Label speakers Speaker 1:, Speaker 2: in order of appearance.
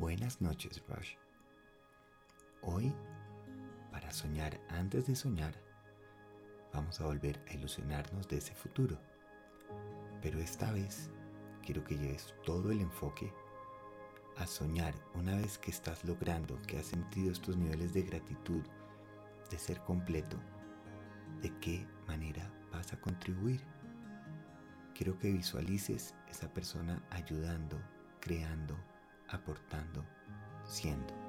Speaker 1: Buenas noches, Rush. Hoy, para soñar antes de soñar, vamos a volver a ilusionarnos de ese futuro. Pero esta vez quiero que lleves todo el enfoque a soñar una vez que estás logrando, que has sentido estos niveles de gratitud, de ser completo, de qué manera vas a contribuir. Quiero que visualices esa persona ayudando, creando, aportando, siendo.